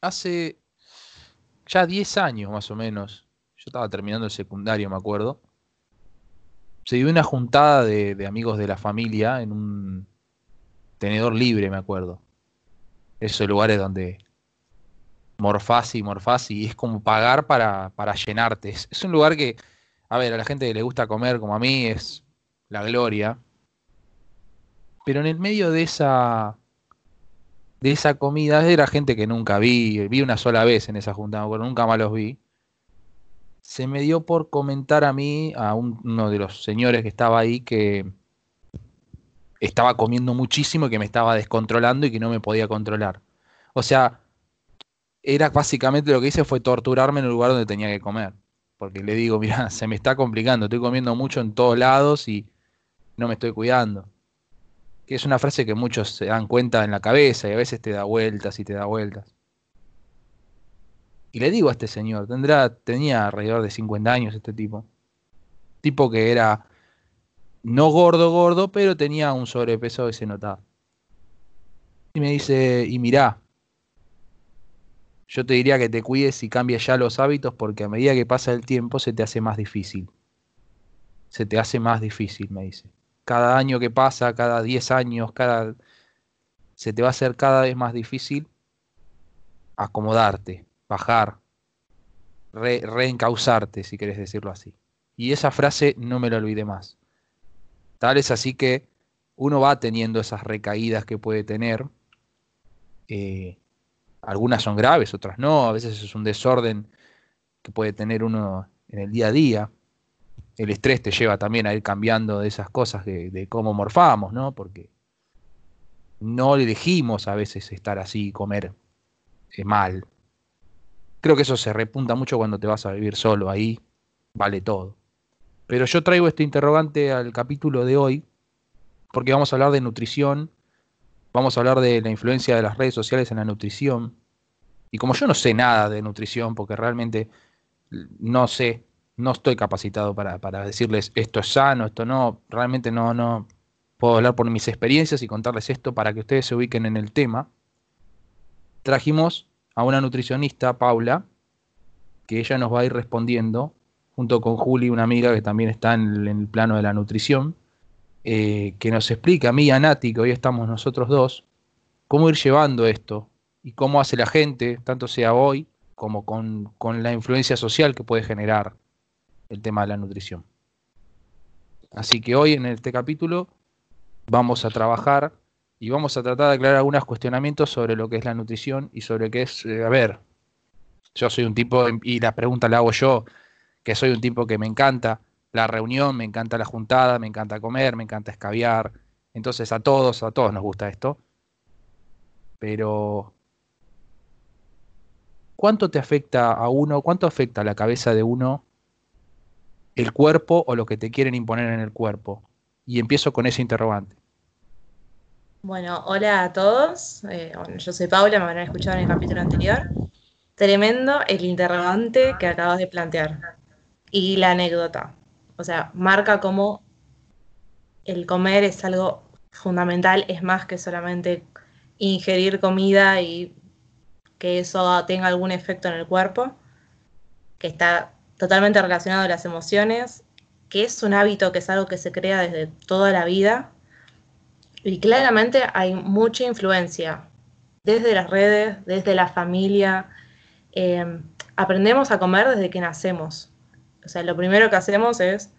hace ya 10 años más o menos, yo estaba terminando el secundario, me acuerdo, se dio una juntada de, amigos de la familia en un tenedor libre, me acuerdo. Esos lugares donde morfás y morfás y es como pagar para, para llenarte. Es un lugar que, a ver, a la gente que le gusta comer como a mí es la gloria. Pero en el medio de esa de esa comida era gente que nunca vi, vi una sola vez en esa junta, pero nunca más los vi. Se me dio por comentar a mí, a un- uno de los señores que estaba ahí, que estaba comiendo muchísimo y que me estaba descontrolando y que no me podía controlar. O sea, era básicamente lo que hice fue torturarme en el lugar donde tenía que comer. Porque le digo, mira, se me está complicando, estoy comiendo mucho en todos lados y no me estoy cuidando. Que es una frase que muchos se dan cuenta en la cabeza y a veces te da vueltas y te da vueltas. Y le digo a este señor, tendrá, tenía alrededor de 50 años este tipo. Tipo que era no gordo, gordo, pero tenía un sobrepeso que se notaba. Y me dice, y mirá, yo te diría que te cuides y cambies ya los hábitos porque a medida que pasa el tiempo se te hace más difícil. Se te hace más difícil, me dice. Cada año que pasa, cada 10 años, cada se te va a hacer cada vez más difícil acomodarte, bajar, re- reencauzarte, si querés decirlo así. Y esa frase no me la olvidé más. Tal es así que uno va teniendo esas recaídas que puede tener. eh, algunas son graves, otras no. A veces es un desorden que puede tener uno en el día a día. El estrés te lleva también a ir cambiando de esas cosas de, cómo morfamos, ¿no? Porque no elegimos a veces estar así, comer eh, mal. Creo que eso se repunta mucho cuando te vas a vivir solo, ahí vale todo. Pero yo traigo este interrogante al capítulo de hoy porque vamos a hablar de nutrición, vamos a hablar de la influencia de las redes sociales en la nutrición. Y como yo no sé nada de nutrición, porque realmente no sé, no estoy capacitado para, para decirles esto es sano, esto no, realmente no, no puedo hablar por mis experiencias y contarles esto para que ustedes se ubiquen en el tema. Trajimos a una nutricionista, Paula, que ella nos va a ir respondiendo, junto con Juli, una amiga que también está en el, plano de la nutrición, eh, que nos explica. A mí y a Nati, que hoy estamos nosotros dos, cómo ir llevando esto y cómo hace la gente, tanto sea hoy como con, con la influencia social que puede generar el tema de la nutrición. Así que hoy en este capítulo vamos a trabajar y vamos a tratar de aclarar algunos cuestionamientos sobre lo que es la nutrición y sobre qué es, eh, a ver, yo soy un tipo, y la pregunta la hago yo, que soy un tipo que me encanta la reunión, me encanta la juntada, me encanta comer, me encanta escabiar. Entonces a todos, a todos nos gusta esto. Pero ¿cuánto te afecta a uno? ¿Cuánto afecta a la cabeza de uno el cuerpo o lo que te quieren imponer en el cuerpo? Y empiezo con ese interrogante. Bueno, hola a todos. Eh, yo soy Paula, me habrán escuchado en el capítulo anterior. Tremendo el interrogante que acabas de plantear y la anécdota. O sea, marca cómo el comer es algo fundamental, es más que solamente ingerir comida y que eso tenga algún efecto en el cuerpo, que está totalmente relacionado a las emociones, que es un hábito, que es algo que se crea desde toda la vida. Y claramente hay mucha influencia desde las redes, desde la familia. Eh, aprendemos a comer desde que nacemos. O sea, lo primero que hacemos es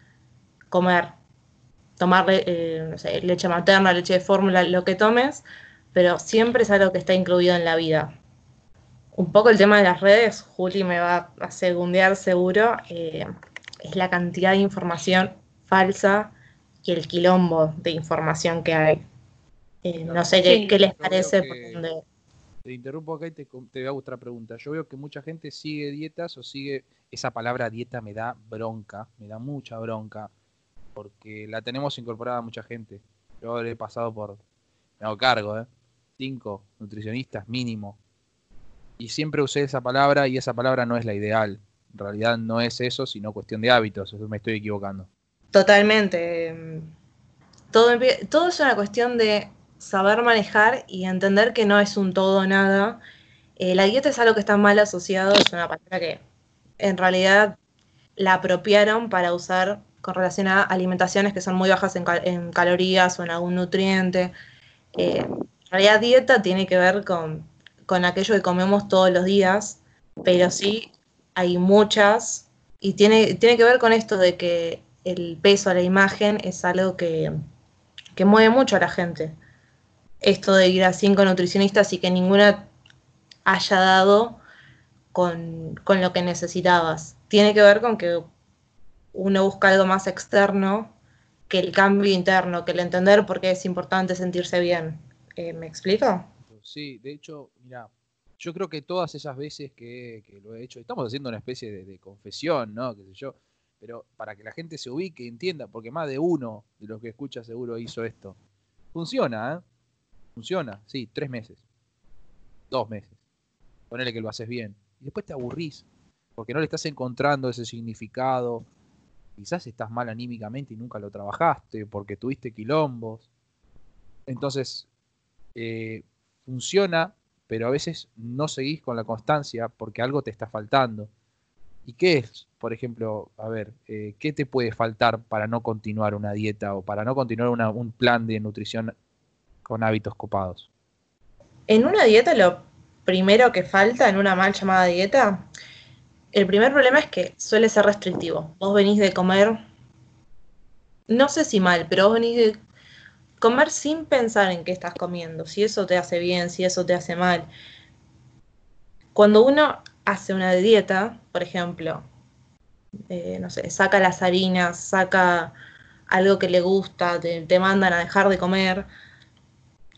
comer, tomar eh, leche materna, leche de fórmula, lo que tomes, pero siempre es algo que está incluido en la vida. Un poco el tema de las redes, Juli me va a segundear seguro, eh, es la cantidad de información falsa y el quilombo de información que hay. Eh, no sé qué, Sí. qué les parece. que- por donde- Te interrumpo acá y te, te hago otra pregunta. Yo veo que mucha gente sigue dietas o sigue. Esa palabra dieta me da bronca, me da mucha bronca, porque la tenemos incorporada a mucha gente. Yo le he pasado por. Me hago cargo, ¿eh? Cinco nutricionistas mínimo. Y siempre usé esa palabra y esa palabra no es la ideal. En realidad no es eso, sino cuestión de hábitos. Me estoy equivocando. Totalmente. eh, Todo, todo es una cuestión de saber manejar y entender que no es un todo nada. Eh, la dieta es algo que está mal asociado, es una palabra que en realidad la apropiaron para usar con relación a alimentaciones que son muy bajas en, calorías o en algún nutriente. Eh, en realidad dieta tiene que ver con, con aquello que comemos todos los días, pero sí hay muchas y tiene, tiene que ver con esto de que el peso, la imagen es algo que, que mueve mucho a la gente. Esto de ir a cinco nutricionistas y que ninguna haya dado con, lo que necesitabas. Tiene que ver con que uno busca algo más externo que el cambio interno, que el entender por qué es importante sentirse bien. Eh, ¿Me explico? Sí, de hecho, mira, yo creo que todas esas veces que, lo he hecho, estamos haciendo una especie de, confesión, ¿no? ¿Qué sé yo? Pero para que la gente se ubique y entienda, porque más de uno de los que escucha seguro hizo esto. Funciona, ¿eh? Funciona, sí, tres meses. Dos meses ponele que lo haces bien. Y después te aburrís, porque no le estás encontrando ese significado. Quizás estás mal anímicamente y nunca lo trabajaste, porque tuviste quilombos. Entonces, eh, funciona, pero a veces no seguís con la constancia porque algo te está faltando. ¿Y qué es, por ejemplo, a ver, eh, qué te puede faltar para no continuar una dieta o para no continuar un plan de nutrición con hábitos copados? En una dieta lo primero que falta en una mal llamada dieta, el primer problema es que suele ser restrictivo. Vos venís de comer, no sé si mal, pero vos venís de comer sin pensar en qué estás comiendo, si eso te hace bien, si eso te hace mal. Cuando uno hace una dieta, por ejemplo, eh, no sé, saca las harinas, saca algo que le gusta, te mandan a dejar de comer,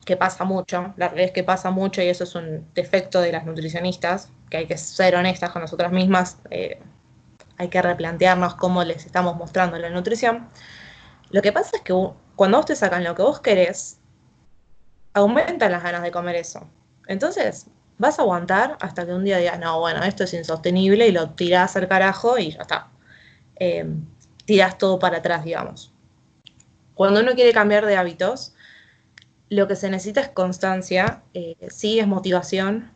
que pasa mucho, la realidad es que pasa mucho y eso es un defecto de las nutricionistas, que hay que ser honestas con nosotras mismas, eh, hay que replantearnos cómo les estamos mostrando la nutrición. Lo que pasa es que cuando vos te sacan lo que vos querés, aumentan las ganas de comer eso. Entonces, vas a aguantar hasta que un día digas, no, bueno, esto es insostenible y lo tirás al carajo y ya está. Eh, tirás todo para atrás, digamos. Cuando uno quiere cambiar de hábitos, lo que se necesita es constancia, eh, sí es motivación,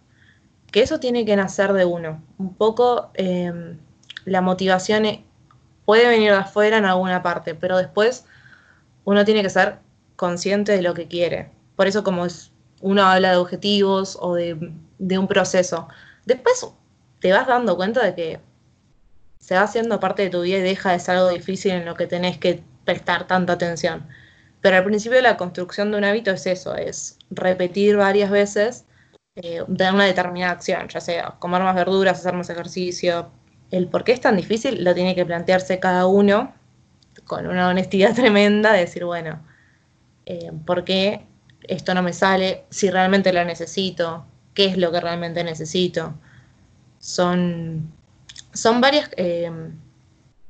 que eso tiene que nacer de uno. Un poco em, la motivación e, puede venir de afuera en alguna parte, pero después uno tiene que ser consciente de lo que quiere. Por eso como uno habla de objetivos o de, un proceso, después te vas dando cuenta de que se va haciendo parte de tu vida y deja de ser algo difícil en lo que tenés que prestar tanta atención. Pero al principio la construcción de un hábito es eso, es repetir varias veces eh, una determinada acción, ya sea comer más verduras, hacer más ejercicio. El por qué es tan difícil lo tiene que plantearse cada uno con una honestidad tremenda, de decir, bueno, eh, ¿por qué esto no me sale? Si realmente lo necesito, ¿qué es lo que realmente necesito? Son, son varias... Eh,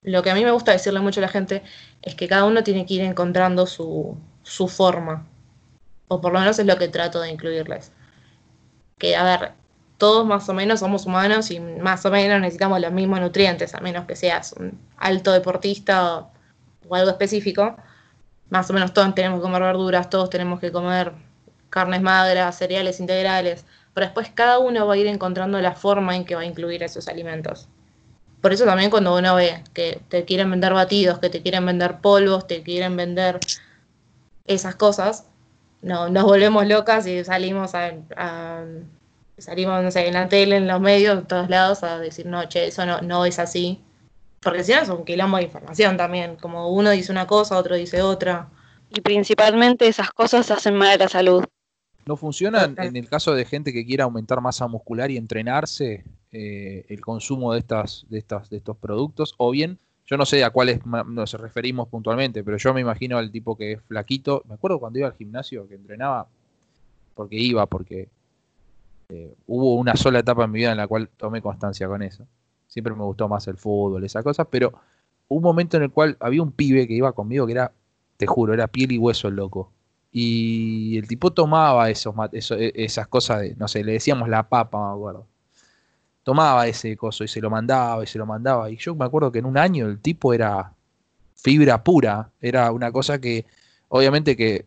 lo que a mí me gusta decirle mucho a la gente es que cada uno tiene que ir encontrando su, forma. O por lo menos es lo que trato de incluirles. Que, a ver, todos más o menos somos humanos y más o menos necesitamos los mismos nutrientes, a menos que seas un alto deportista o, o algo específico. Más o menos todos tenemos que comer verduras, todos tenemos que comer carnes magras, cereales integrales, pero después cada uno va a ir encontrando la forma en que va a incluir esos alimentos. Por eso también cuando uno ve que te quieren vender batidos, que te quieren vender polvos, te quieren vender esas cosas, no, nos volvemos locas y salimos a, salimos, en la tele, en los medios, en todos lados, a decir, no, che, eso no, no es así. Porque si no es un quilombo de información también, como uno dice una cosa, otro dice otra. Y principalmente esas cosas hacen mal a la salud. ¿No funcionan en el caso de gente que quiera aumentar masa muscular y entrenarse? Eh, el consumo de, estas, de, estas, de estos productos, o bien, yo no sé a cuáles nos referimos puntualmente, pero yo me imagino al tipo que es flaquito. Me acuerdo cuando iba al gimnasio que entrenaba, porque iba, porque eh, hubo una sola etapa en mi vida en la cual tomé constancia con eso. Siempre me gustó más el fútbol, esas cosas, pero un momento en el cual había un pibe que iba conmigo que era, te juro, era piel y hueso el loco. Y el tipo tomaba e, esas cosas de, no sé, le decíamos la papa, me acuerdo tomaba ese coso y se lo mandaba y se lo mandaba. Y yo me acuerdo que en un año el tipo era fibra pura, era una cosa que obviamente que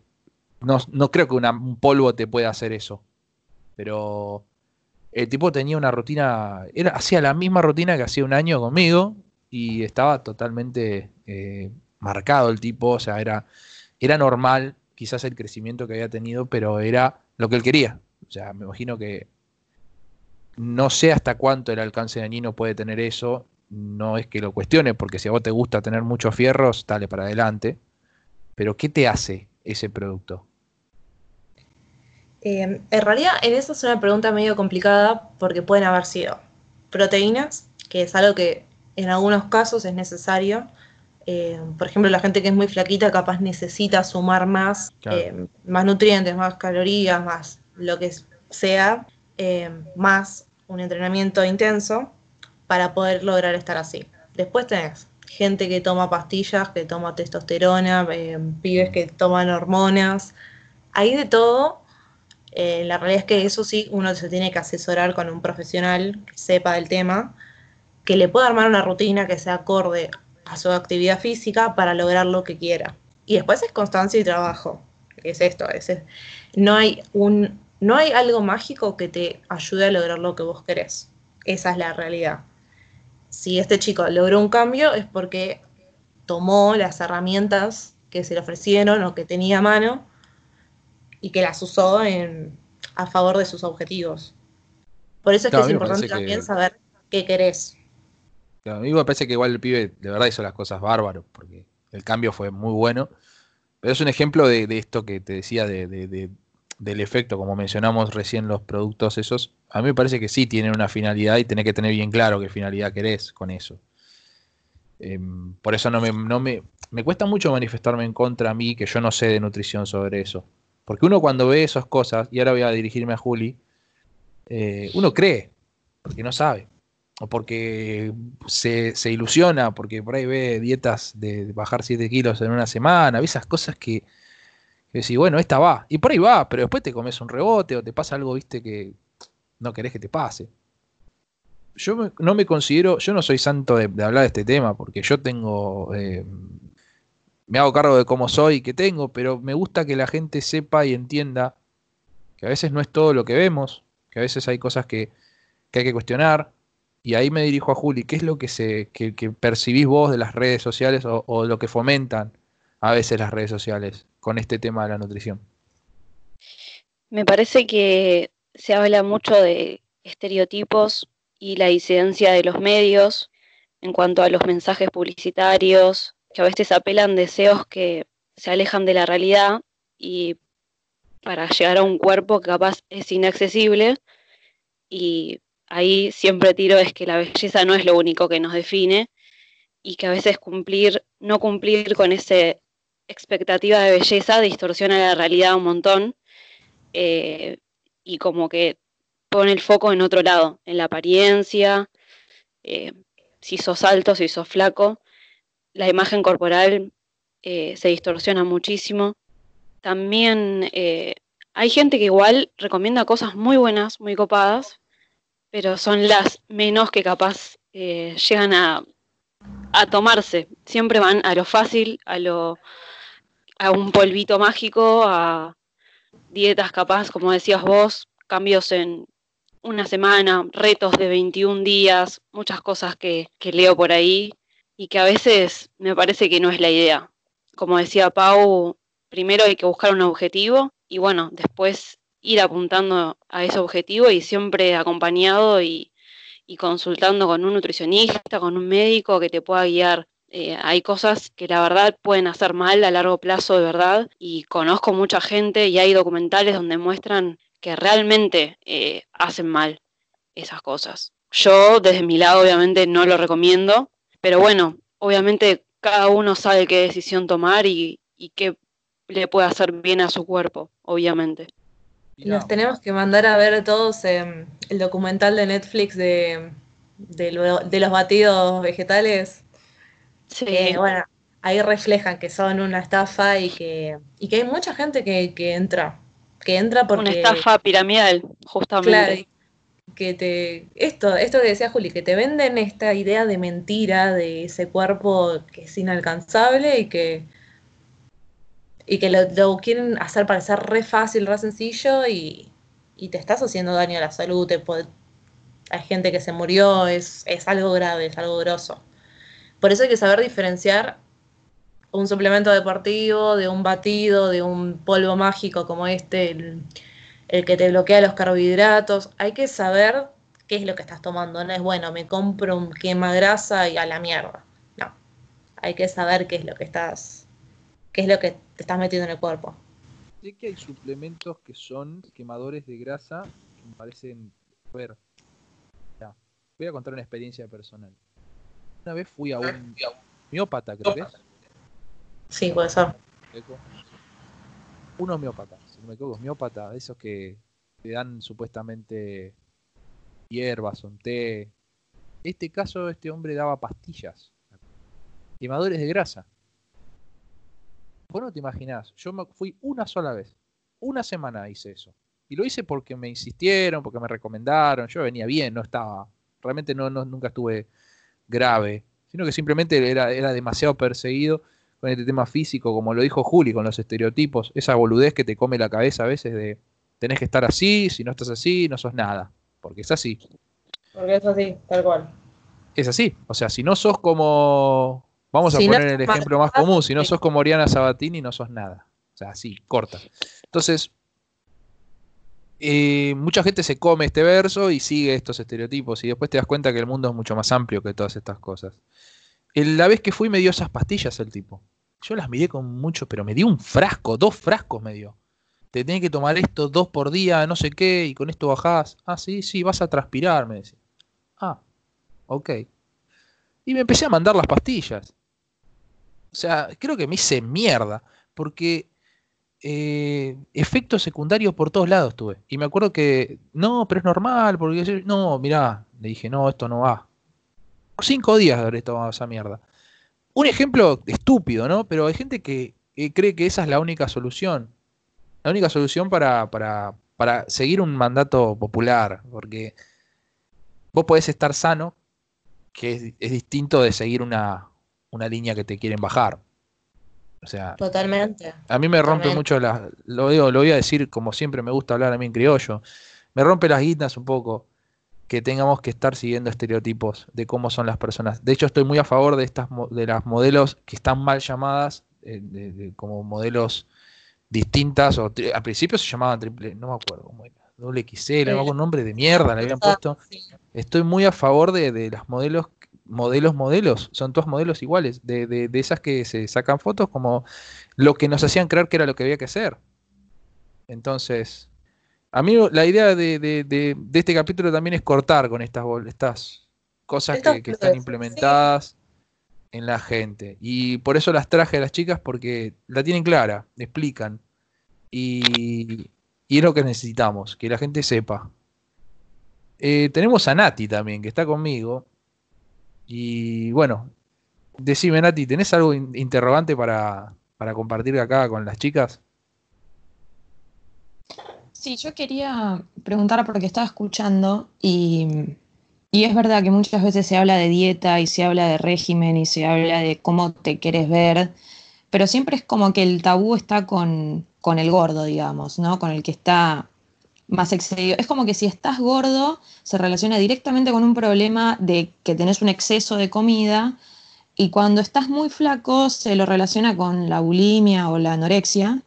no, creo que un polvo te pueda hacer eso, pero el tipo tenía una rutina, era, hacía la misma rutina que hacía un año conmigo y estaba totalmente eh, marcado el tipo, o sea, era, era normal quizás el crecimiento que había tenido, pero era lo que él quería. O sea, me imagino que no sé hasta cuánto el alcance de Nino puede tener eso, no es que lo cuestione, porque si a vos te gusta tener muchos fierros, dale para adelante, pero ¿qué te hace ese producto? Eh, en realidad, en eso es una pregunta medio complicada porque pueden haber sido proteínas, que es algo que en algunos casos es necesario. Eh, por ejemplo, la gente que es muy flaquita capaz necesita sumar más, eh, más nutrientes, más calorías, más lo que sea, más un entrenamiento intenso para poder lograr estar así. Después tenés gente que toma pastillas, que toma testosterona, pibes que toman hormonas, hay de todo eh, la realidad es que eso sí, uno se tiene que asesorar con un profesional que sepa del tema, que le pueda armar una rutina que sea acorde a su actividad física para lograr lo que quiera. Y después es constancia y trabajo, es esto, es, no, hay un, no hay algo mágico que te ayude a lograr lo que vos querés. Esa es la realidad. Si este chico logró un cambio es porque tomó las herramientas que se le ofrecieron o que tenía a mano y que las usó en, a favor de sus objetivos. Por eso es que es importante también saber qué querés. a mí me parece que igual el pibe de verdad hizo las cosas bárbaros, porque el cambio fue muy bueno. Pero es un ejemplo de, esto que te decía de, del efecto, como mencionamos recién los productos esos. A mí me parece que sí tienen una finalidad y tenés que tener bien claro qué finalidad querés con eso. Em, por eso no me, no me, me cuesta mucho manifestarme en contra a mí, que yo no sé de nutrición sobre eso. Porque uno cuando ve esas cosas, y ahora voy a dirigirme a Juli, eh, uno cree, porque no sabe, o porque se, ilusiona, porque por ahí ve dietas de bajar 7 kilos en una semana, ve esas cosas que, que decís, bueno, esta va, y por ahí va, pero después te comes un rebote o te pasa algo, viste, que no querés que te pase. Yo no me considero, yo no soy santo de, hablar de este tema, porque yo tengo eh, me hago cargo de cómo soy y qué tengo, pero me gusta que la gente sepa y entienda que a veces no es todo lo que vemos, que a veces hay cosas que, hay que cuestionar. Y ahí me dirijo a Juli, ¿qué es lo que, se, que, percibís vos de las redes sociales o, o, lo que fomentan a veces las redes sociales con este tema de la nutrición? Me parece que se habla mucho de estereotipos y la incidencia de los medios en cuanto a los mensajes publicitarios, que a veces apelan deseos que se alejan de la realidad y para llegar a un cuerpo que capaz es inaccesible y ahí siempre tiro es que la belleza no es lo único que nos define y que a veces cumplir, no cumplir con esa expectativa de belleza distorsiona la realidad un montón eh, y como que pone el foco en otro lado, en la apariencia, eh, si sos alto, si sos flaco, la imagen corporal eh, se distorsiona muchísimo. También eh, hay gente que igual recomienda cosas muy buenas, muy copadas, pero son las menos que capaz eh, llegan a, a, tomarse. Siempre van a lo fácil, a lo a un polvito mágico, a dietas capaz, como decías vos, cambios en una semana, retos de 21 días, muchas cosas que, que leo por ahí y que a veces me parece que no es la idea. Como decía Pau, primero hay que buscar un objetivo y bueno, después ir apuntando a ese objetivo y siempre acompañado y, consultando con un nutricionista, con un médico que te pueda guiar. Eh, hay cosas que la verdad pueden hacer mal a largo plazo de verdad y conozco mucha gente y hay documentales donde muestran que realmente eh, hacen mal esas cosas. Yo desde mi lado obviamente no lo recomiendo, pero bueno, obviamente cada uno sabe qué decisión tomar y, qué le puede hacer bien a su cuerpo, obviamente. Nos tenemos que mandar a ver todos em, el documental de Netflix de, de, los batidos vegetales. Sí. bueno, ahí reflejan que son una estafa y que, y que hay mucha gente que, que entra. Que entra porque. Una estafa piramidal, justamente que te, esto, esto que decía Juli, que te venden esta idea de mentira de ese cuerpo que es inalcanzable y que, y que lo, quieren hacer parecer re fácil, re sencillo y, te estás haciendo daño a la salud, hay gente que se murió, es, es algo grave, es algo grosso. Por eso hay que saber diferenciar un suplemento deportivo de un batido, de un polvo mágico como este, el, el que te bloquea los carbohidratos. Hay que saber qué es lo que estás tomando. No es bueno, me compro un quema grasa y a la mierda. No. Hay que saber qué es lo que estás, qué es lo que te estás metiendo en el cuerpo. Sé que hay suplementos que son quemadores de grasa que me parecen. A ver. Ya, voy a contar una experiencia personal. Una vez fui a un miópata, creo que es. Sí, puede ser. Un homeópata, si no me equivoco, miópata, esos que te dan supuestamente hierbas, un té. Este caso, este hombre daba pastillas, quemadores de grasa. Vos no te imaginás, yo me fui una sola vez, una semana hice eso. Y lo hice porque me insistieron, porque me recomendaron, yo venía bien, no estaba, realmente no, nunca estuve grave, sino que simplemente era demasiado perseguido con este tema físico, como lo dijo Juli, con los estereotipos, esa boludez que te come la cabeza a veces de tenés que estar así, si no estás así, no sos nada porque es así. Porque es así, tal cual. Es así, o sea, si no sos como, vamos a poner el ejemplo más común, si no sos como Oriana Sabatini, no sos nada. O sea, así, corta. Entonces, eh, mucha gente se come este verso y sigue estos estereotipos y después te das cuenta que el mundo es mucho más amplio que todas estas cosas. La vez que fui me dio esas pastillas el tipo. Yo las miré con mucho, pero me dio un frasco, dos frascos me dio te tenés que tomar esto dos por día, no sé qué, y con esto bajás. Ah, sí, sí, vas a transpirar, me decía. Ah, ok. Y me empecé a mandar las pastillas. O sea, creo que me hice mierda, porque eh, efectos secundarios por todos lados tuve. Y me acuerdo que, no, pero es normal, porque no, mirá, le dije, no, esto no va. Cinco días de haber tomado esa mierda. Un ejemplo estúpido, ¿no? Pero hay gente que cree que esa es la única solución la única solución para, para, para seguir un mandato popular, porque vos podés estar sano, que es, distinto de seguir una, una, línea que te quieren bajar. O sea, totalmente. A mí me rompe mucho las, lo, digo, lo voy a decir como siempre me gusta hablar a mí en criollo, me rompe las guitas un poco que tengamos que estar siguiendo estereotipos de cómo son las personas. De hecho, estoy muy a favor de estas de las modelos que están mal llamadas eh, como modelos distintas, o al principio se llamaban triple, no me acuerdo cómo era, doble XL, no nombre de mierda le habían puesto. Estoy muy a favor de, de las modelos, modelos, modelos, son todos modelos iguales, de, de, de, esas que se sacan fotos como lo que nos hacían creer que era lo que había que hacer. Entonces, a mí la idea de, este capítulo también es cortar con estas, estas cosas que, están implementadas en la gente. Y por eso las traje a las chicas porque la tienen clara, explican. Y, y es lo que necesitamos, que la gente sepa. Eh, tenemos a Nati también, que está conmigo. Y bueno, decime Nati, ¿tenés algo interrogante para, para compartir acá con las chicas? Sí, yo quería preguntar porque estaba escuchando y y es verdad que muchas veces se habla de dieta y se habla de régimen y se habla de cómo te quieres ver, pero siempre es como que el tabú está con, con el gordo, digamos, ¿no? Con el que está más excedido. Es como que si estás gordo se relaciona directamente con un problema de que tenés un exceso de comida y cuando estás muy flaco se lo relaciona con la bulimia o la anorexia.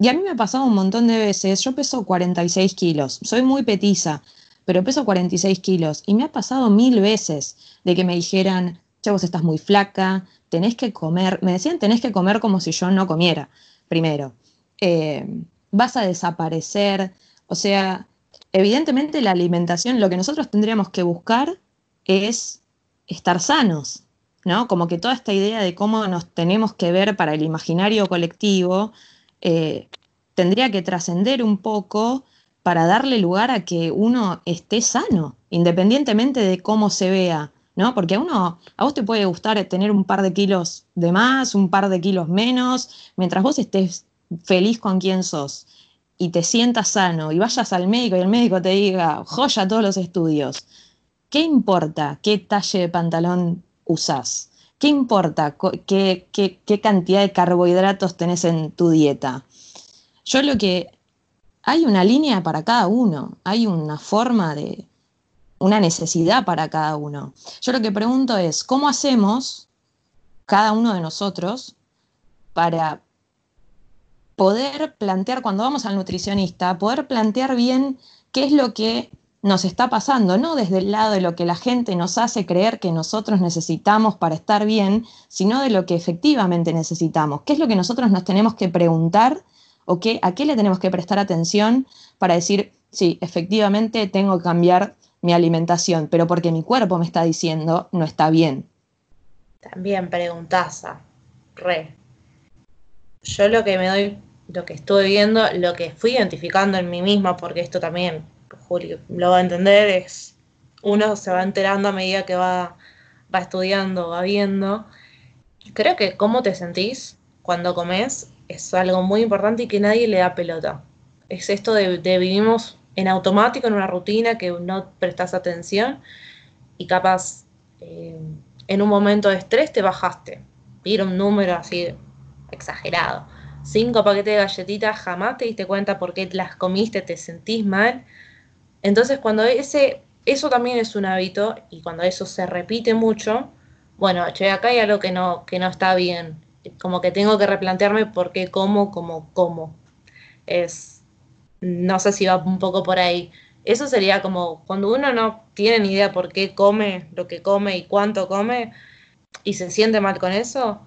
Y a mí me ha pasado un montón de veces, yo peso 46 kilos, soy muy petiza, pero peso 46 kilos y me ha pasado mil veces de que me dijeran, che, vos estás muy flaca, tenés que comer, me decían, tenés que comer como si yo no comiera, primero, eh, vas a desaparecer, o sea, evidentemente la alimentación, lo que nosotros tendríamos que buscar es estar sanos, ¿no? Como que toda esta idea de cómo nos tenemos que ver para el imaginario colectivo eh, tendría que trascender un poco para darle lugar a que uno esté sano, independientemente de cómo se vea, ¿no? Porque a uno, a vos te puede gustar tener un par de kilos de más, un par de kilos menos, mientras vos estés feliz con quien sos y te sientas sano y vayas al médico y el médico te diga, joya todos los estudios, ¿qué importa qué talle de pantalón usás? ¿Qué importa qué, qué, qué cantidad de carbohidratos tenés en tu dieta? Yo lo que hay una línea para cada uno, hay una forma de, una necesidad para cada uno. Yo lo que pregunto es, ¿cómo hacemos cada uno de nosotros para poder plantear, cuando vamos al nutricionista, poder plantear bien qué es lo que nos está pasando, no desde el lado de lo que la gente nos hace creer que nosotros necesitamos para estar bien, sino de lo que efectivamente necesitamos. ¿Qué es lo que nosotros nos tenemos que preguntar o qué, a qué le tenemos que prestar atención para decir, sí, efectivamente tengo que cambiar mi alimentación, pero porque mi cuerpo me está diciendo no está bien? También preguntaza, re. Yo lo que me doy, lo que estuve viendo, lo que fui identificando en mí misma, porque esto también Julio lo va a entender, es uno se va enterando a medida que va, va estudiando, va viendo. Creo que cómo te sentís cuando comes es algo muy importante y que nadie le da pelota. Es esto de, vivimos en automático, en una rutina que no prestas atención y capaz eh, en un momento de estrés te bajaste. Vieron un número así exagerado. Cinco paquetes de galletitas, jamás te diste cuenta por qué las comiste, te sentís mal entonces, cuando ese, eso también es un hábito y cuando eso se repite mucho, bueno, che, acá hay algo que no, que no está bien. Como que tengo que replantearme por qué como como como. Es, no sé si va un poco por ahí. Eso sería como cuando uno no tiene ni idea por qué come lo que come y cuánto come y se siente mal con eso,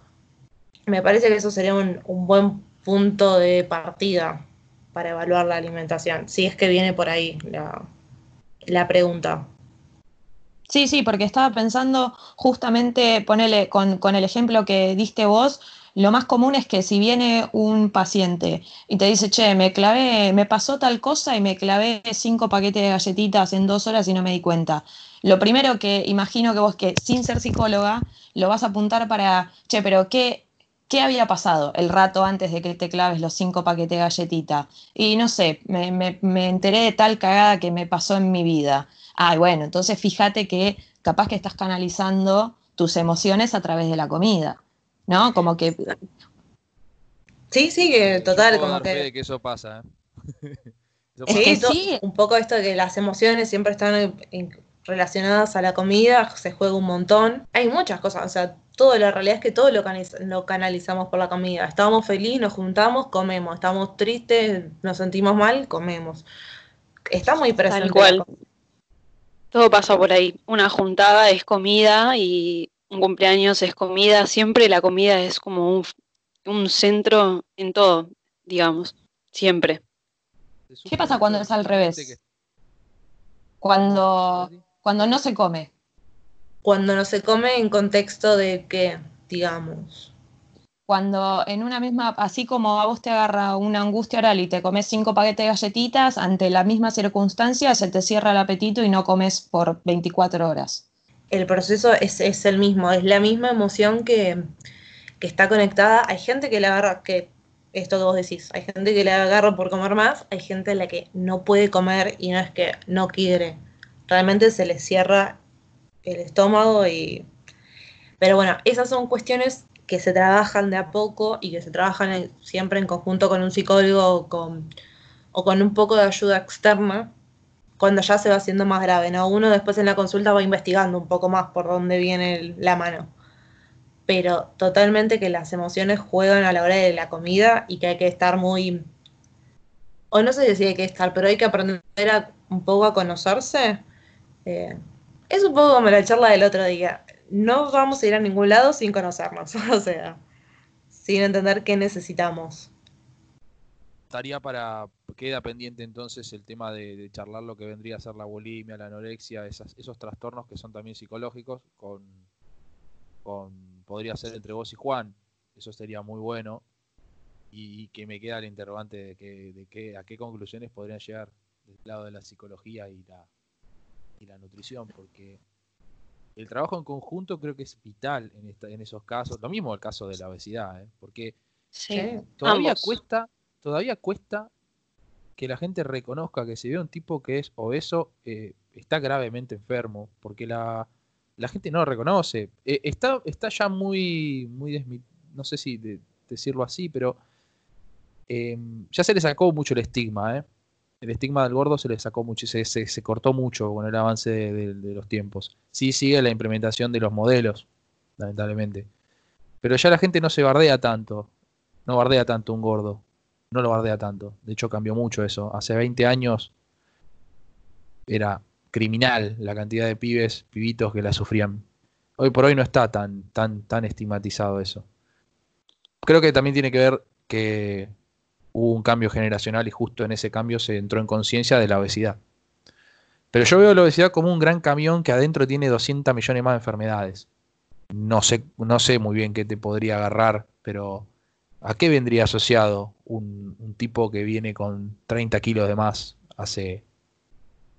me parece que eso sería un, un buen punto de partida para evaluar la alimentación, si es que viene por ahí la, pregunta. Sí, sí, porque estaba pensando justamente, ponele con, con, el ejemplo que diste vos, lo más común es que si viene un paciente y te dice, che, me clavé, me pasó tal cosa y me clavé cinco paquetes de galletitas en dos horas y no me di cuenta. Lo primero que imagino que vos, que sin ser psicóloga, lo vas a apuntar para, che, pero ¿qué, ¿Qué había pasado el rato antes de que te claves los cinco paquetes de galletita? Y no sé, me, enteré de tal cagada que me pasó en mi vida. Ay, bueno, entonces fíjate que capaz que estás canalizando tus emociones a través de la comida, ¿no? Como que... Sí, sí, que total, como que... que eso pasa. ¿eh? sí, un poco esto de que las emociones siempre están relacionadas a la comida, se juega un montón. Hay muchas cosas, o sea, todo, la realidad es que todo lo, canalizamos por la comida. Estamos felices, nos juntamos, comemos. Estamos tristes, nos sentimos mal, comemos. Está muy presente. Tal cual. Todo pasa por ahí. Una juntada es comida y un cumpleaños es comida. Siempre la comida es como un, un centro en todo, digamos. Siempre. ¿Qué pasa cuando es al revés? Cuando, cuando no se come cuando no se come en contexto de que, digamos. Cuando en una misma, así como a vos te agarra una angustia oral y te comes cinco paquetes de galletitas, ante la misma circunstancia se te cierra el apetito y no comes por 24 horas. El proceso es, el mismo, es la misma emoción que, que está conectada. Hay gente que le agarra, que esto que vos decís, hay gente que le agarra por comer más, hay gente a la que no puede comer y no es que no quiere, realmente se le cierra el estómago y... Pero bueno, esas son cuestiones que se trabajan de a poco y que se trabajan siempre en conjunto con un psicólogo o con, o con un poco de ayuda externa cuando ya se va haciendo más grave, ¿no? Uno después en la consulta va investigando un poco más por dónde viene la mano. Pero totalmente que las emociones juegan a la hora de la comida y que hay que estar muy... O no sé si hay que estar, pero hay que aprender a, un poco a conocerse. Es un poco como la charla del otro día. No vamos a ir a ningún lado sin conocernos, o sea, sin entender qué necesitamos. Estaría para, queda pendiente entonces el tema de, charlar lo que vendría a ser la bulimia, la anorexia, esos trastornos que son también psicológicos, con, con, podría ser entre vos y Juan, eso sería muy bueno. Y, que me queda el interrogante de, que, de que, a qué conclusiones podrían llegar del lado de la psicología y la, la nutrición, porque el trabajo en conjunto creo que es vital en, en esos casos. Lo mismo el caso de la obesidad, ¿eh? porque todavía cuesta, todavía cuesta que la gente reconozca que si ve un tipo que es obeso, eh, está gravemente enfermo, porque la, la gente no lo reconoce. Eh, está, está ya muy, muy no sé si decirlo así, pero ya se le sacó mucho el estigma, ¿eh? El estigma del gordo se le sacó mucho, se, cortó mucho con el avance de, los tiempos. Sí sigue la implementación de los modelos, lamentablemente. Pero ya la gente no se bardea tanto, no bardea tanto un gordo, no lo bardea tanto. De hecho cambió mucho eso. Hace 20 años era criminal la cantidad de pibes, pibitos que la sufrían. Hoy por hoy no está tan, tan, tan estigmatizado eso. Creo que también tiene que ver que hubo un cambio generacional y justo en ese cambio se entró en conciencia de la obesidad. Pero yo veo la obesidad como un gran camión que adentro tiene 200 millones más de enfermedades. No sé, no sé muy bien qué te podría agarrar, pero ¿a qué vendría asociado un, tipo que viene con 30 kilos de más hace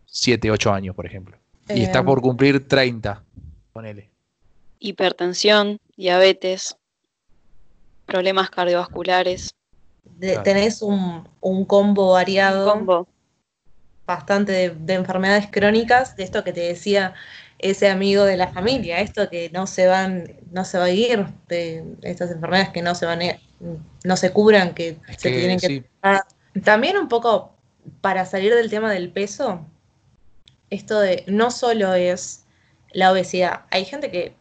7, 8 años, por ejemplo? Y está por em. cumplir 30, ponele. Hipertensión, diabetes, problemas cardiovasculares tenés un, combo variado, bastante de, enfermedades crónicas, de esto que te decía ese amigo de la familia, esto que no se van, no se va a ir, de estas enfermedades que no se van, no se cubran, que se tienen que También un poco para salir del tema del peso, esto de no solo es la obesidad, hay gente que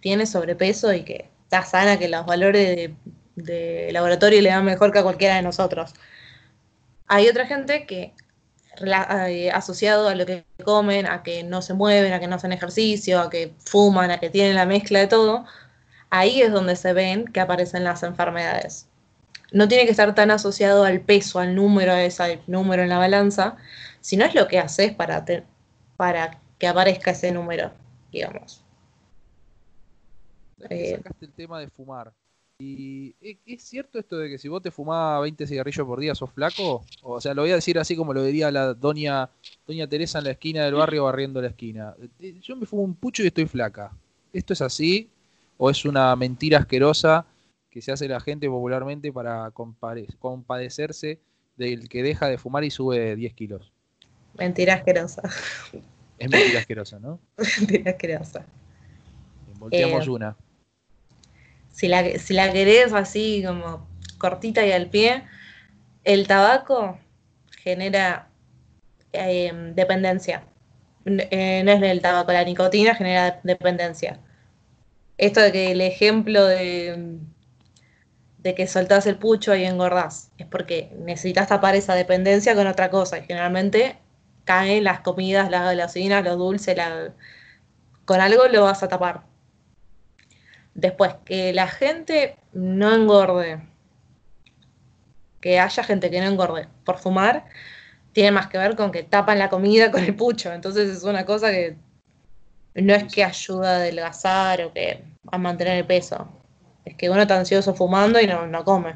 tiene sobrepeso y que está sana, que los valores de de laboratorio y le dan mejor que a cualquiera de nosotros. Hay otra gente que eh, asociado a lo que comen, a que no se mueven, a que no hacen ejercicio, a que fuman, a que tienen la mezcla de todo, ahí es donde se ven que aparecen las enfermedades. No tiene que estar tan asociado al peso, al número, ese número en la balanza, sino es lo que haces para, para que aparezca ese número, digamos. Sacaste el tema de fumar. ¿Y es cierto esto de que si vos te fumás 20 cigarrillos por día sos flaco? O sea, lo voy a decir así como lo diría la doña, doña Teresa en la esquina del barrio barriendo la esquina. Eh, yo me fumo un pucho y estoy flaca. ¿Esto es así? ¿O es una mentira asquerosa que se hace la gente popularmente para compadecerse del que deja de fumar y sube 10 kilos? Mentira asquerosa. Es mentira asquerosa, ¿no? mentira asquerosa. Volteamos eh, una si la, si la querés así como cortita y al pie, el tabaco genera em, dependencia. Eh, no es el tabaco, la nicotina genera dependencia. Esto de que el ejemplo de, que soltás el pucho y engordás, es porque necesitas tapar esa dependencia con otra cosa. Y generalmente caen las comidas, las golosinas, los dulces, con algo lo vas a tapar. Después, que la gente no engorde, que haya gente que no engorde por fumar, tiene más que ver con que tapan la comida con el pucho. Entonces es una cosa que no es que ayuda a adelgazar o que a mantener el peso. Es que uno está ansioso fumando y no, no come.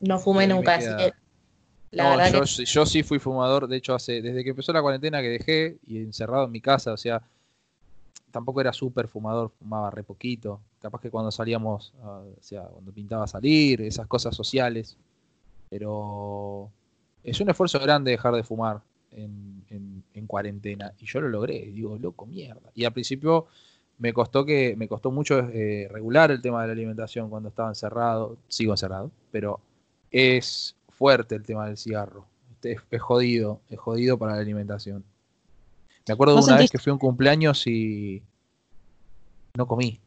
No fume nunca, así que no, yo, yo, sí fui fumador, de hecho, hace desde que empezó la cuarentena que dejé y encerrado en mi casa, o sea, tampoco era súper fumador, fumaba re poquito. Capaz que cuando salíamos, ah, o sea, cuando pintaba salir, esas cosas sociales. Pero es un esfuerzo grande dejar de fumar en, cuarentena. Y yo lo logré, digo, loco, mierda. Y al principio me costó que, me costó mucho eh, regular el tema de la alimentación cuando estaba encerrado. Sigo encerrado, pero es fuerte el tema del cigarro. Es, es jodido, es jodido para la alimentación. Me acuerdo de una vez que fui a un cumpleaños y no comí.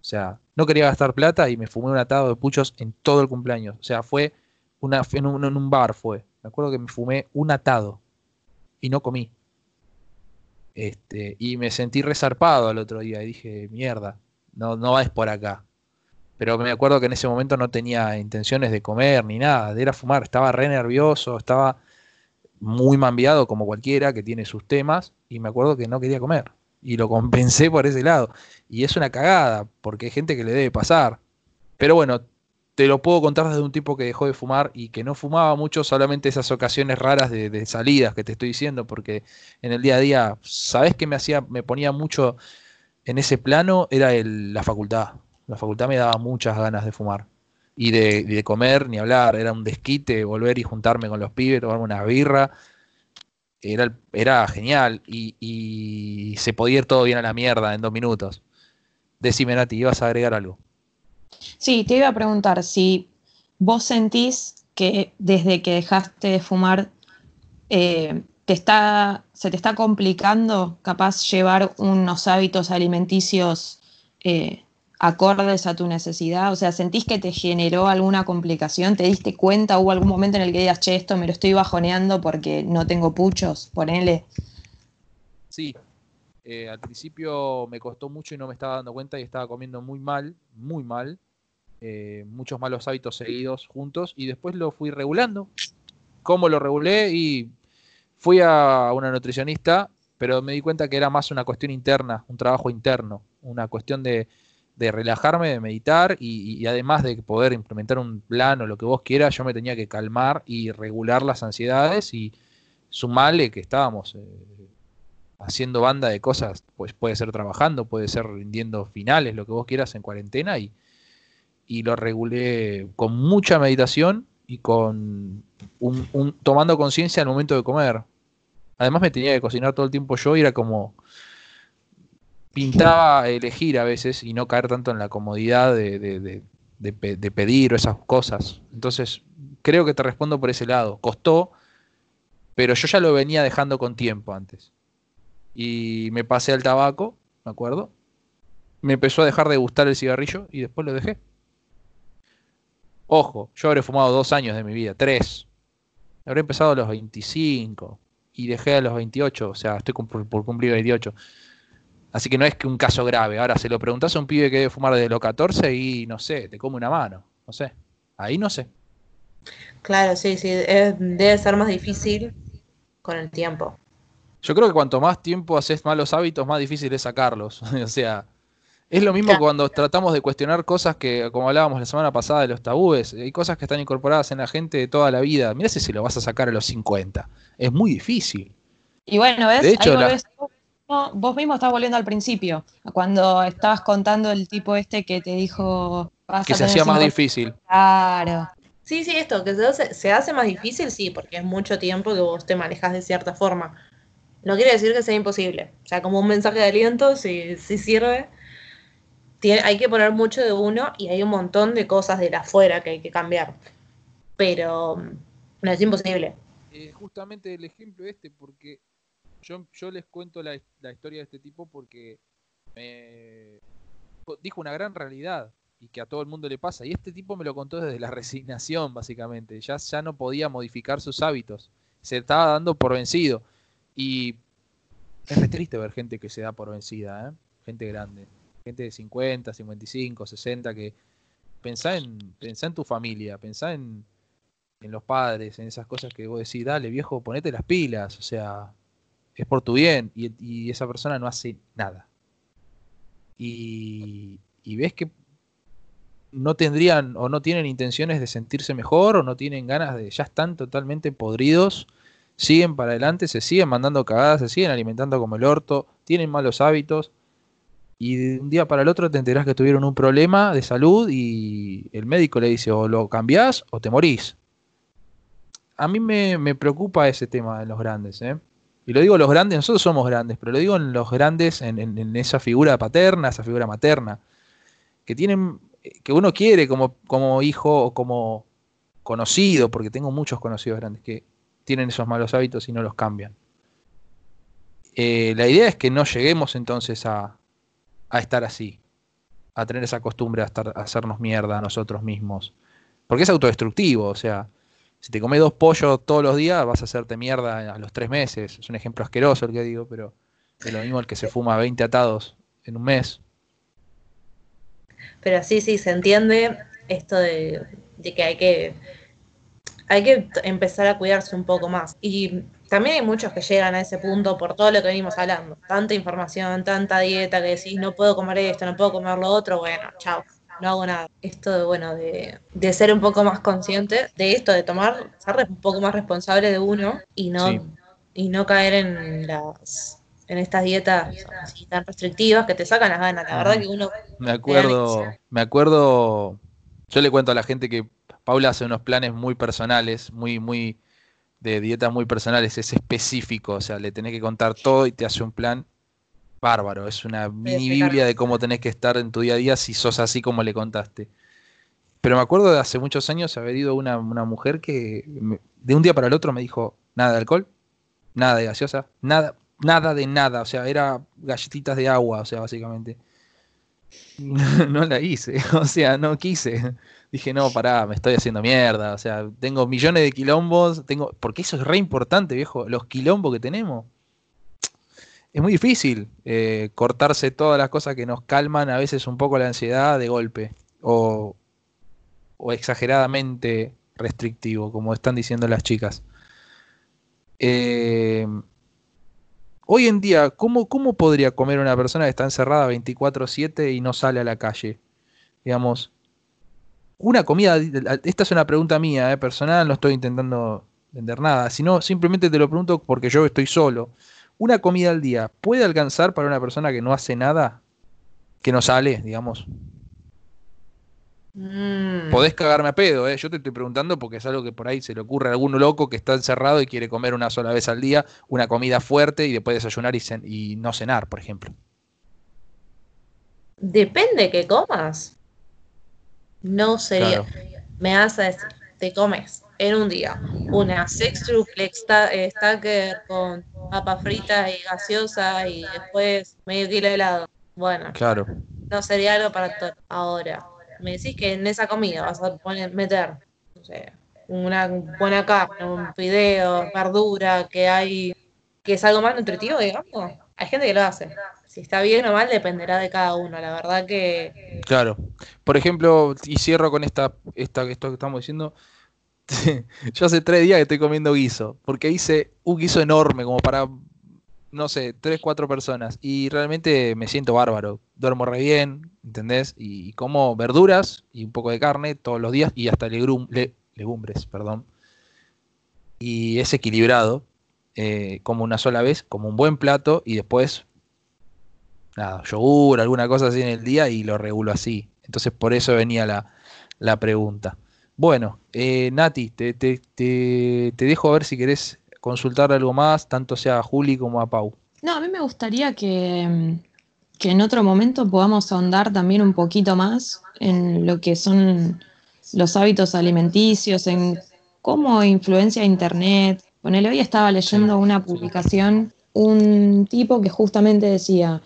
O sea, no quería gastar plata y me fumé un atado de puchos en todo el cumpleaños. O sea, fue una, en, un, bar fue. Me acuerdo que me fumé un atado y no comí. Este, y me sentí resarpado al otro día y dije, mierda, no, no es por acá. Pero me acuerdo que en ese momento no tenía intenciones de comer ni nada, de ir a fumar. Estaba re nervioso, estaba muy mambiado como cualquiera que tiene sus temas y me acuerdo que no quería comer y lo compensé por ese lado. Y es una cagada porque hay gente que le debe pasar. Pero bueno, te lo puedo contar desde un tipo que dejó de fumar y que no fumaba mucho, solamente esas ocasiones raras de, salidas que te estoy diciendo, porque en el día a día, ¿sabes qué me hacía? Me ponía mucho en ese plano, era la facultad. La facultad me daba muchas ganas de fumar y de, comer ni hablar. Era un desquite volver y juntarme con los pibes, tomarme una birra. Era, era genial y, se podía ir todo bien a la mierda en dos minutos. Decime, Nati, ¿ibas a agregar algo? Sí, te iba a preguntar si vos sentís que desde que dejaste de fumar eh, te está, se te está complicando capaz llevar unos hábitos alimenticios eh, acordes a tu necesidad? O sea, ¿sentís que te generó alguna complicación? ¿Te diste cuenta? ¿Hubo algún momento en el que digas, che, esto me lo estoy bajoneando porque no tengo puchos? Ponele. Sí, eh, al principio me costó mucho y no me estaba dando cuenta y estaba comiendo muy mal, muy mal. Eh, muchos malos hábitos seguidos juntos y después lo fui regulando. ¿Cómo lo regulé? Y fui a una nutricionista, pero me di cuenta que era más una cuestión interna, un trabajo interno, una cuestión de, relajarme, de meditar y, además de poder implementar un plan o lo que vos quieras, yo me tenía que calmar y regular las ansiedades y sumarle que estábamos eh, haciendo banda de cosas, pues puede ser trabajando, puede ser rindiendo finales, lo que vos quieras en cuarentena y, y lo regulé con mucha meditación y con un, tomando conciencia al momento de comer. Además me tenía que cocinar todo el tiempo yo y era como pintaba elegir a veces y no caer tanto en la comodidad de, pedir o esas cosas. Entonces, creo que te respondo por ese lado. Costó, pero yo ya lo venía dejando con tiempo antes. Y me pasé al tabaco, me acuerdo. Me empezó a dejar de gustar el cigarrillo y después lo dejé. Ojo, yo habré fumado dos años de mi vida, tres. Habré empezado a los 25 y dejé a los 28, o sea, estoy por, cumplir 28. Así que no es que un caso grave. Ahora, se lo preguntas a un pibe que debe fumar desde los 14 y no sé, te come una mano. No sé. Ahí no sé. Claro, sí, sí. debe ser más difícil con el tiempo. Yo creo que cuanto más tiempo haces malos hábitos, más difícil es sacarlos. o sea, es lo mismo cuando tratamos de cuestionar cosas que, como hablábamos la semana pasada de los tabúes, hay cosas que están incorporadas en la gente de toda la vida. Mira si se lo vas a sacar a los 50. Es muy difícil. Y bueno, ¿ves? De hecho, vos mismo estás volviendo al principio, cuando estabas contando el tipo este que te dijo... que se hacía más difícil. Claro. Sí, sí, esto, que se hace, se hace más difícil, sí, porque es mucho tiempo que vos te manejas de cierta forma. No quiere decir que sea imposible. O sea, como un mensaje de aliento, si, si sirve hay que poner mucho de uno y hay un montón de cosas de la afuera que hay que cambiar. Pero no es imposible. Eh, justamente el ejemplo este, porque yo, yo les cuento la, historia de este tipo porque me dijo una gran realidad y que a todo el mundo le pasa. Y este tipo me lo contó desde la resignación, básicamente. Ya, ya no podía modificar sus hábitos. Se estaba dando por vencido. Y es triste ver gente que se da por vencida, ¿eh? gente grande gente de 50, 55, 60, que pensá en, pensá en tu familia, pensá en, en los padres, en esas cosas que vos decís, dale viejo, ponete las pilas, o sea, es por tu bien, y, esa persona no hace nada. Y, ves que no tendrían o no tienen intenciones de sentirse mejor o no tienen ganas de, ya están totalmente podridos, siguen para adelante, se siguen mandando cagadas, se siguen alimentando como el orto, tienen malos hábitos y de un día para el otro te enterás que tuvieron un problema de salud y el médico le dice o lo cambiás o te morís. A mí me, preocupa ese tema de los grandes, ¿eh? Y lo digo los grandes, nosotros somos grandes, pero lo digo en los grandes, en, esa figura paterna, esa figura materna, que tienen, que uno quiere como, como hijo o como conocido, porque tengo muchos conocidos grandes que tienen esos malos hábitos y no los cambian. Eh, la idea es que no lleguemos entonces a, a estar así, a tener esa costumbre a, estar, a hacernos mierda a nosotros mismos. Porque es autodestructivo, o sea, si te comes dos pollos todos los días, vas a hacerte mierda a los tres meses. Es un ejemplo asqueroso el que digo, pero es lo mismo el que se fuma 20 atados en un mes. Pero sí, sí, se entiende esto de, que hay que hay que empezar a cuidarse un poco más. Y también hay muchos que llegan a ese punto por todo lo que venimos hablando. Tanta información, tanta dieta que decís, no puedo comer esto, no puedo comer lo otro, bueno, chao, no hago nada. Esto de, bueno, de, ser un poco más consciente de esto, de tomar, ser un poco más responsable de uno y no, y no caer en las en estas dietas tan restrictivas que te sacan las ganas. La verdad que uno... Me acuerdo, me acuerdo, yo le cuento a la gente que Paula hace unos planes muy personales, muy, muy de dietas muy personales, es específico, o sea, le tenés que contar todo y te hace un plan bárbaro. Es una mini biblia de cómo tenés que estar en tu día a día si sos así como le contaste. Pero me acuerdo de hace muchos años haber ido una, una mujer que de un día para el otro me dijo, nada de alcohol, nada de gaseosa, nada, nada de nada, o sea, era galletitas de agua, o sea, básicamente. No, no la hice, o sea, no quise. Dije, no, pará, me estoy haciendo mierda, o sea, tengo millones de quilombos, tengo, porque eso es re importante, viejo, los quilombos que tenemos. Es muy difícil eh, cortarse todas las cosas que nos calman a veces un poco la ansiedad de golpe, o, exageradamente restrictivo, como están diciendo las chicas. Eh, hoy en día, ¿cómo, ¿cómo podría comer una persona que está encerrada 24/7 y no sale a la calle? Digamos, una comida, esta es una pregunta mía, eh, personal, no estoy intentando vender nada, sino simplemente te lo pregunto porque yo estoy solo. ¿Una comida al día puede alcanzar para una persona que no hace nada? Que no sale, digamos. Mm. Podés cagarme a pedo, ¿eh? Yo te estoy preguntando porque es algo que por ahí se le ocurre a alguno loco que está encerrado y quiere comer una sola vez al día una comida fuerte y después desayunar y, y no cenar, por ejemplo. Depende que comas. No sería. Claro. Me vas a decir, te comes en un día una sex flex stacker con papas fritas y gaseosa y después medio kilo de helado. Bueno, Claro, no sería algo para todo. Ahora, me decís que en esa comida vas a poner, meter, no sé, una buena carne, un fideo, verdura, que hay, que es algo más nutritivo, digamos. Hay gente que lo hace. Si está bien o mal dependerá de cada uno. La verdad que claro. Por ejemplo, y cierro con esta, esta, esto que estamos diciendo. Yo hace tres días que estoy comiendo guiso, porque hice un guiso enorme, como para, no sé, tres, cuatro personas. Y realmente me siento bárbaro. Duermo re bien, ¿entendés? Y, como verduras y un poco de carne todos los días y hasta legumbres, perdón. Y es equilibrado, eh, como una sola vez, como un buen plato y después, nada, yogur, alguna cosa así en el día y lo regulo así. Entonces por eso venía la, la pregunta. Bueno, eh, Nati, te, te- te- te dejo a ver si querés consultar algo más, tanto sea a Juli como a Pau. No, a mí me gustaría que, que en otro momento podamos ahondar también un poquito más en lo que son los hábitos alimenticios, en cómo influencia Internet. Ponele, hoy estaba leyendo una publicación, un tipo que justamente decía,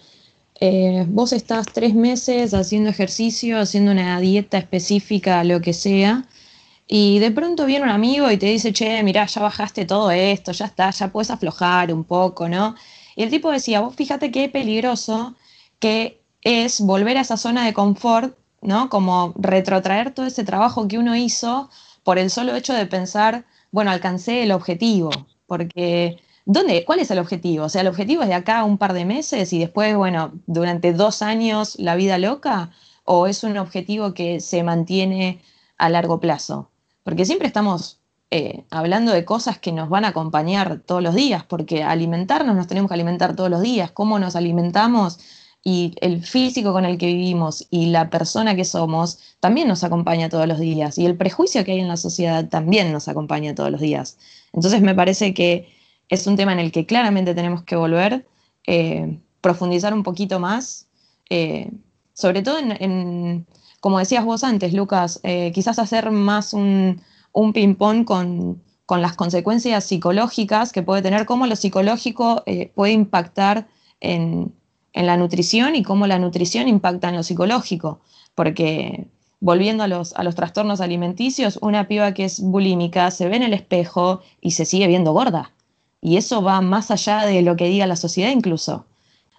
eh, vos estás tres meses haciendo ejercicio, haciendo una dieta específica, lo que sea, y de pronto viene un amigo y te dice, che, mirá, ya bajaste todo esto, ya está, ya puedes aflojar un poco, ¿no? Y el tipo decía, vos fíjate qué peligroso que es volver a esa zona de confort, ¿no? Como retrotraer todo ese trabajo que uno hizo por el solo hecho de pensar, bueno, alcancé el objetivo, porque ¿dónde, cuál es el objetivo? O sea, el objetivo es de acá un par de meses y después, bueno, durante dos años la vida loca, o es un objetivo que se mantiene a largo plazo. Porque siempre estamos eh, hablando de cosas que nos van a acompañar todos los días, porque alimentarnos nos tenemos que alimentar todos los días, cómo nos alimentamos y el físico con el que vivimos y la persona que somos también nos acompaña todos los días y el prejuicio que hay en la sociedad también nos acompaña todos los días. Entonces me parece que es un tema en el que claramente tenemos que volver, eh, profundizar un poquito más, eh, sobre todo en, en, como decías vos antes, Lucas, eh, quizás hacer más un, un ping-pong con, con, las consecuencias psicológicas que puede tener, cómo lo psicológico eh, puede impactar en, en, la nutrición y cómo la nutrición impacta en lo psicológico. Porque volviendo a los, a los trastornos alimenticios, una piba que es bulímica se ve en el espejo y se sigue viendo gorda. Y eso va más allá de lo que diga la sociedad incluso.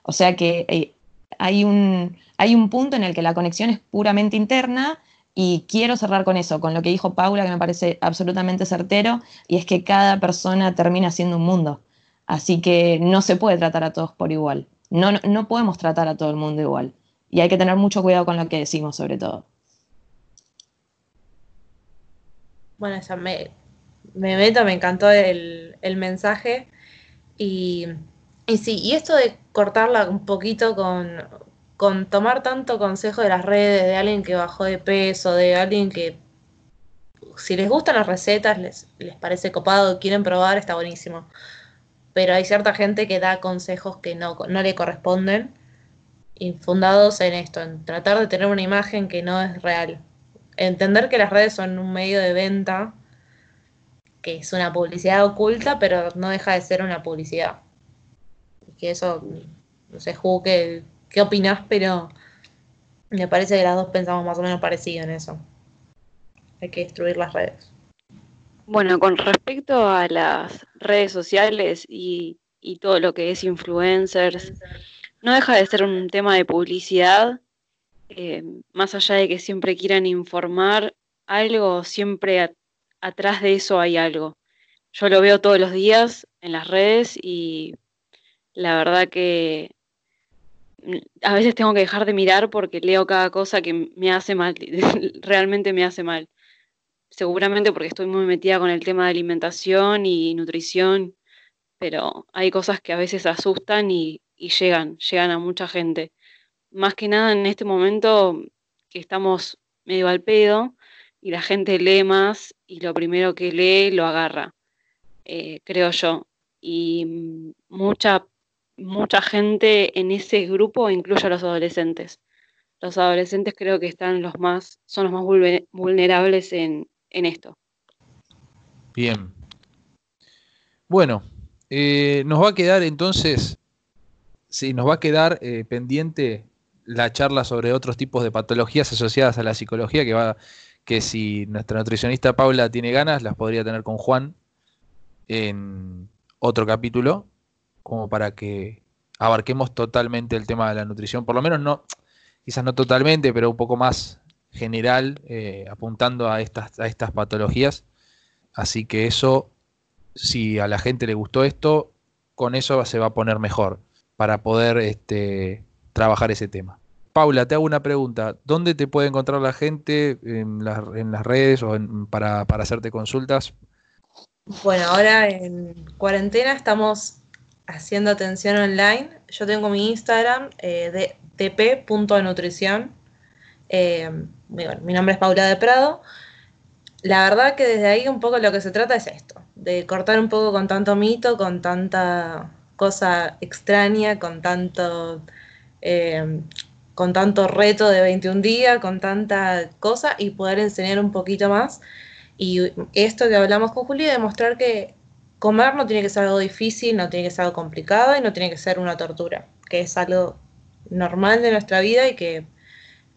O sea que eh, hay un, hay un punto en el que la conexión es puramente interna y quiero cerrar con eso, con lo que dijo Paula, que me parece absolutamente certero, y es que cada persona termina siendo un mundo. Así que no se puede tratar a todos por igual. No, no, podemos tratar a todo el mundo igual. Y hay que tener mucho cuidado con lo que decimos, sobre todo. Bueno, me, me meto, me encantó el, el mensaje. Y, y sí, y esto de cortarla un poquito con, con tomar tanto consejo de las redes, de alguien que bajó de peso, de alguien que si les gustan las recetas, les, les parece copado, quieren probar, está buenísimo. Pero hay cierta gente que da consejos que no, no le corresponden, infundados en esto, en tratar de tener una imagen que no es real. Entender que las redes son un medio de venta que es una publicidad oculta, pero no deja de ser una publicidad. Que eso, no sé, Ju, ¿qué, qué opinás? Pero me parece que las dos pensamos más o menos parecido en eso. Hay que destruir las redes. Bueno, con respecto a las redes sociales y, y todo lo que es influencers, no deja de ser un tema de publicidad, eh, más allá de que siempre quieran informar algo, siempre atrás de eso hay algo. Yo lo veo todos los días en las redes y la verdad que mm, a veces tengo que dejar de mirar porque leo cada cosa que me hace mal, realmente me hace mal. Seguramente porque estoy muy metida con el tema de alimentación y nutrición, pero hay cosas que a veces asustan y, llegan, llegan a mucha gente. Más que nada en este momento que estamos medio al pedo, y la gente lee más y lo primero que lee lo agarra, eh, creo yo. Y mm, mucha, mucha gente en ese grupo incluye a los adolescentes. Los adolescentes creo que están los más, son los más vulnerables en, esto. Bien. Bueno, eh, nos va a quedar entonces, sí, nos va a quedar eh, pendiente la charla sobre otros tipos de patologías asociadas a la psicología que va que si nuestra nutricionista Paula tiene ganas, las podría tener con Juan en otro capítulo, como para que abarquemos totalmente el tema de la nutrición, por lo menos no, quizás no totalmente, pero un poco más general, eh, apuntando a estas, a estas patologías. Así que eso, si a la gente le gustó esto, con eso se va a poner mejor para poder este, trabajar ese tema. Paula, te hago una pregunta. ¿Dónde te puede encontrar la gente en, las redes o para, hacerte consultas? Bueno, ahora en cuarentena estamos haciendo atención online. Yo tengo mi Instagram eh, de tp.nutrición. Eh, mi nombre es Paula de Prado. La verdad que desde ahí un poco lo que se trata es esto, de cortar un poco con tanto mito, con tanta cosa extraña, con tanto eh, con tanto reto de 21 días, con tanta cosa y poder enseñar un poquito más. Y esto que hablamos con Juli, demostrar que comer no tiene que ser algo difícil, no tiene que ser algo complicado y no tiene que ser una tortura, que es algo normal de nuestra vida y que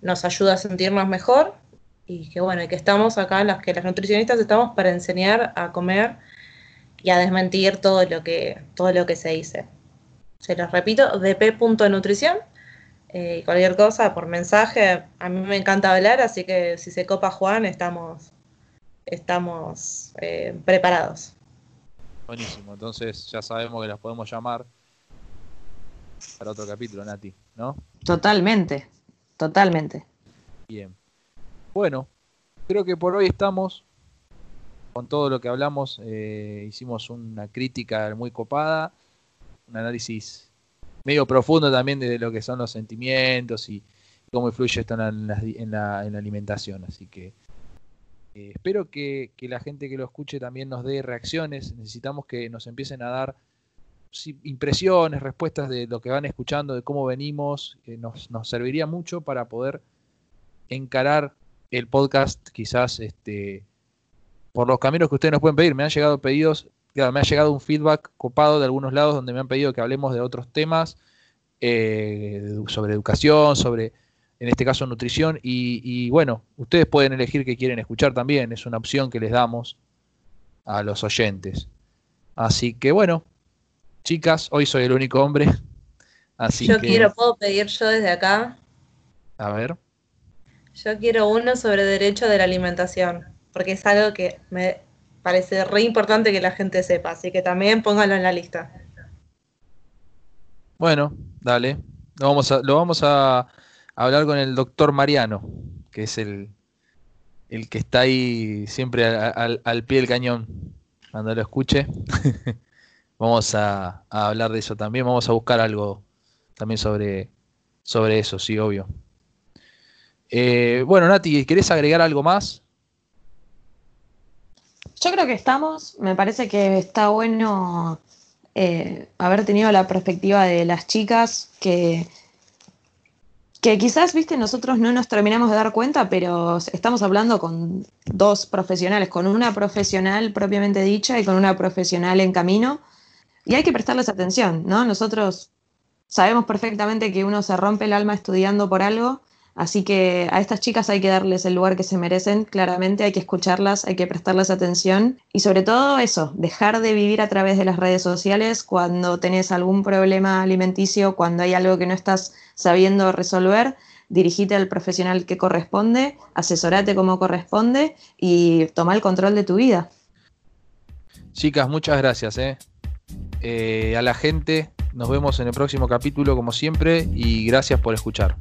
nos ayuda a sentirnos mejor y que bueno, y que estamos acá, las que las nutricionistas estamos para enseñar a comer y a desmentir todo lo que, todo lo que se dice. Se los repito, dp.nutrición eh, cualquier cosa por mensaje. A mí me encanta hablar, así que si se copa Juan, estamos, estamos eh, preparados. Buenísimo, entonces ya sabemos que las podemos llamar para otro capítulo, Nati, ¿no? Totalmente, totalmente. Bien. Bueno, creo que por hoy estamos con todo lo que hablamos. Eh, hicimos una crítica muy copada, un análisis medio profundo también de lo que son los sentimientos y cómo influye esto en la, alimentación. Así que eh, espero que, la gente que lo escuche también nos dé reacciones. Necesitamos que nos empiecen a dar impresiones, respuestas de lo que van escuchando, de cómo venimos. nos, serviría mucho para poder encarar el podcast quizás este, por los caminos que ustedes nos pueden pedir. Me han llegado pedidos me ha llegado un feedback copado de algunos lados donde me han pedido que hablemos de otros temas eh, sobre educación, sobre, en este caso, nutrición. Y, bueno, ustedes pueden elegir qué quieren escuchar también. Es una opción que les damos a los oyentes. Así que bueno, chicas, hoy soy el único hombre. Así yo quiero, puedo pedir yo desde acá. A ver. Yo quiero uno sobre derecho de la alimentación, porque es algo que me parece re importante que la gente sepa, así que también póngalo en la lista. Bueno, dale. Lo vamos a, lo vamos a hablar con el doctor Mariano, que es el, el que está ahí siempre al, pie del cañón. Cuando lo escuche, vamos a, hablar de eso también. Vamos a buscar algo también sobre, sobre eso, sí, obvio. Eh, bueno, Nati, ¿querés agregar algo más? Yo creo que estamos, me parece que está bueno eh, haber tenido la perspectiva de las chicas que, que quizás, viste, nosotros no nos terminamos de dar cuenta, pero estamos hablando con dos profesionales, con una profesional propiamente dicha y con una profesional en camino, y hay que prestarles atención, ¿no? Nosotros sabemos perfectamente que uno se rompe el alma estudiando por algo, así que a estas chicas hay que darles el lugar que se merecen, claramente hay que escucharlas, hay que prestarles atención y sobre todo eso, dejar de vivir a través de las redes sociales cuando tenés algún problema alimenticio, cuando hay algo que no estás sabiendo resolver, dirigite al profesional que corresponde, asesorate como corresponde y toma el control de tu vida. Chicas, muchas gracias. ¿eh? Eh, a la gente, nos vemos en el próximo capítulo como siempre y gracias por escuchar.